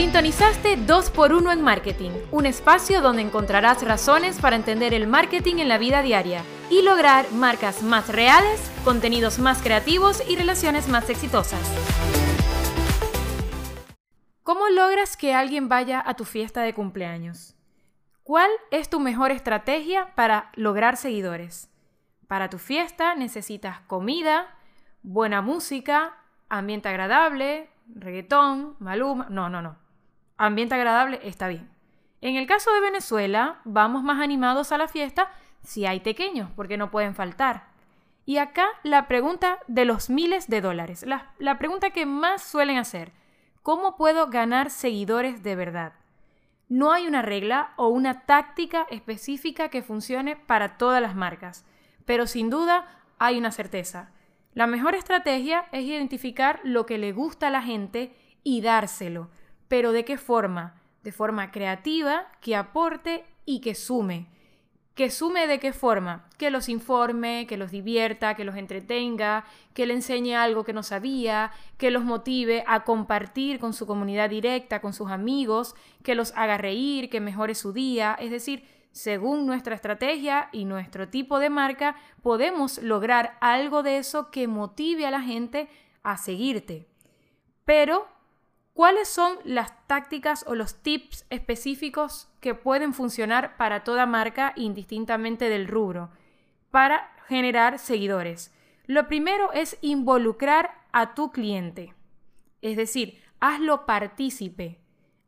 Sintonizaste 2x1 en Marketing, un espacio donde encontrarás razones para entender el marketing en la vida diaria y lograr marcas más reales, contenidos más creativos y relaciones más exitosas. ¿Cómo logras que alguien vaya a tu fiesta de cumpleaños? ¿Cuál es tu mejor estrategia para lograr seguidores? Para tu fiesta necesitas comida, buena música, ambiente agradable, reggaetón, maluma. No, no, no. Ambiente agradable está bien. En el caso de Venezuela, vamos más animados a la fiesta si hay pequeños, porque no pueden faltar. Y acá la pregunta de los miles de dólares, la, la pregunta que más suelen hacer, ¿cómo puedo ganar seguidores de verdad? No hay una regla o una táctica específica que funcione para todas las marcas, pero sin duda hay una certeza. La mejor estrategia es identificar lo que le gusta a la gente y dárselo. Pero ¿de qué forma? De forma creativa, que aporte y que sume. ¿Que sume de qué forma? Que los informe, que los divierta, que los entretenga, que le enseñe algo que no sabía, que los motive a compartir con su comunidad directa, con sus amigos, que los haga reír, que mejore su día. Es decir, según nuestra estrategia y nuestro tipo de marca, podemos lograr algo de eso que motive a la gente a seguirte. Pero, ¿cuáles son las tácticas o los tips específicos que pueden funcionar para toda marca indistintamente del rubro para generar seguidores? Lo primero es involucrar a tu cliente. Es decir, hazlo partícipe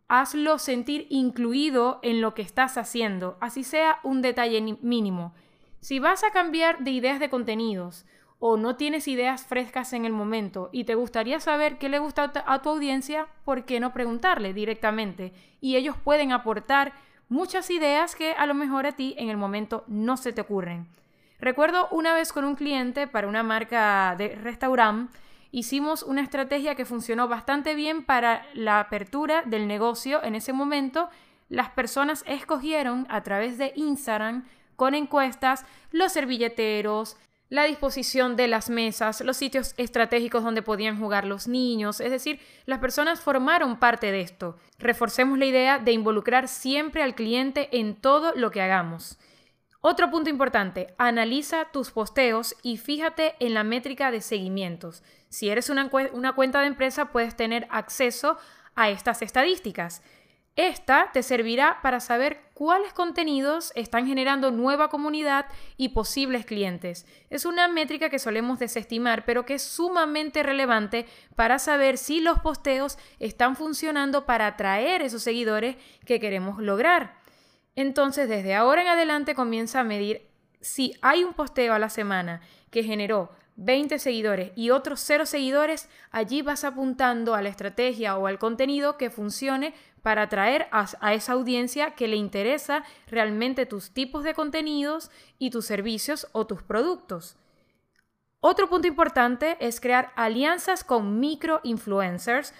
hazlo sentir incluido en lo que estás haciendo, así sea un detalle mínimo. Si vas a cambiar de ideas de contenidos o no tienes ideas frescas en el momento y te gustaría saber qué le gusta a tu audiencia, ¿por qué no preguntarle directamente? Y ellos pueden aportar muchas ideas que a lo mejor a ti en el momento no se te ocurren. Recuerdo una vez con un cliente para una marca de restaurante hicimos una estrategia que funcionó bastante bien para la apertura del negocio en ese momento. Las personas escogieron a través de Instagram con encuestas los servilleteros, la disposición de las mesas, los sitios estratégicos donde podían jugar los niños, es decir, las personas formaron parte de esto. Reforcemos la idea de involucrar siempre al cliente en todo lo que hagamos. Otro punto importante, analiza tus posteos y fíjate en la métrica de seguimientos. Si eres una, una, cuenta de empresa, puedes tener acceso a estas estadísticas. Esta te servirá para saber cuáles contenidos están generando nueva comunidad y posibles clientes. Es una métrica que solemos desestimar, pero que es sumamente relevante para saber si los posteos están funcionando para atraer esos seguidores que queremos lograr. Entonces, desde ahora en adelante comienza a medir si hay un posteo a la semana que generó 20 seguidores y otros 0 seguidores, allí vas apuntando a la estrategia o al contenido que funcione para atraer a, a, esa audiencia que le interesa realmente tus tipos de contenidos y tus servicios o tus productos. Otro punto importante es crear alianzas con micro influencers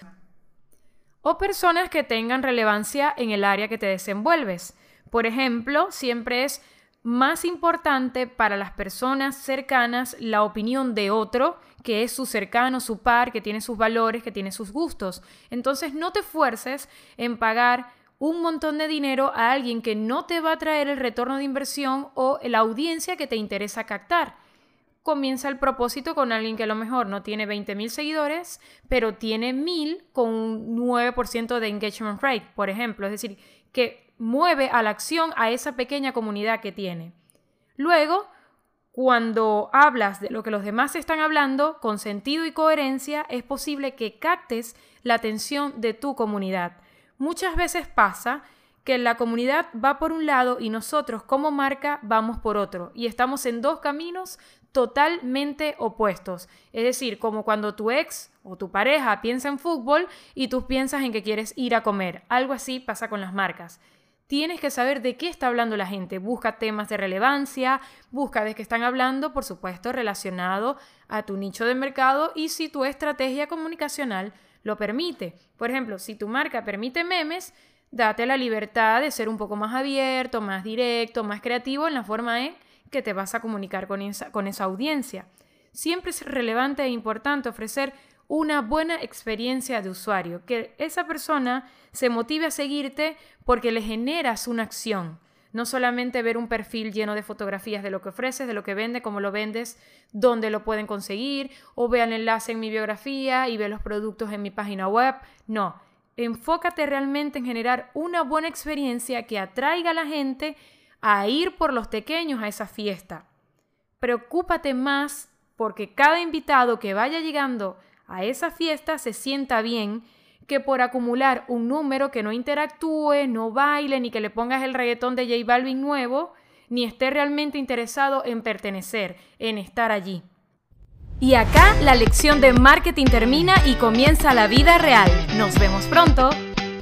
o personas que tengan relevancia en el área que te desenvuelves. Por ejemplo, siempre es más importante para las personas cercanas la opinión de otro, que es su cercano, su par, que tiene sus valores, que tiene sus gustos. Entonces no te fuerces en pagar un montón de dinero a alguien que no te va a traer el retorno de inversión o la audiencia que te interesa captar. Comienza el propósito con alguien que a lo mejor no tiene 20.000 seguidores, pero tiene 1.000 con un 9% de engagement rate, por ejemplo. Es decir, que mueve a la acción a esa pequeña comunidad que tiene. Luego, cuando hablas de lo que los demás están hablando, con sentido y coherencia, es posible que captes la atención de tu comunidad. Muchas veces pasa que la comunidad va por un lado y nosotros como marca vamos por otro y estamos en dos caminos totalmente opuestos. Es decir, como cuando tu ex o tu pareja piensa en fútbol y tú piensas en que quieres ir a comer. Algo así pasa con las marcas tienes que saber de qué está hablando la gente. Busca temas de relevancia, busca de qué están hablando, por supuesto, relacionado a tu nicho de mercado y si tu estrategia comunicacional lo permite. Por ejemplo, si tu marca permite memes, date la libertad de ser un poco más abierto, más directo, más creativo en la forma en que te vas a comunicar con esa, con esa audiencia. Siempre es relevante e importante ofrecer una buena experiencia de usuario, que esa persona se motive a seguirte porque le generas una acción. No solamente ver un perfil lleno de fotografías de lo que ofreces, de lo que vende, cómo lo vendes, dónde lo pueden conseguir, o vea el enlace en mi biografía y ve los productos en mi página web. No, enfócate realmente en generar una buena experiencia que atraiga a la gente a ir por los pequeños a esa fiesta. Preocúpate más porque cada invitado que vaya llegando a esa fiesta se sienta bien que por acumular un número que no interactúe, no baile, ni que le pongas el reggaetón de J Balvin nuevo, ni esté realmente interesado en pertenecer, en estar allí. Y acá la lección de marketing termina y comienza la vida real. Nos vemos pronto.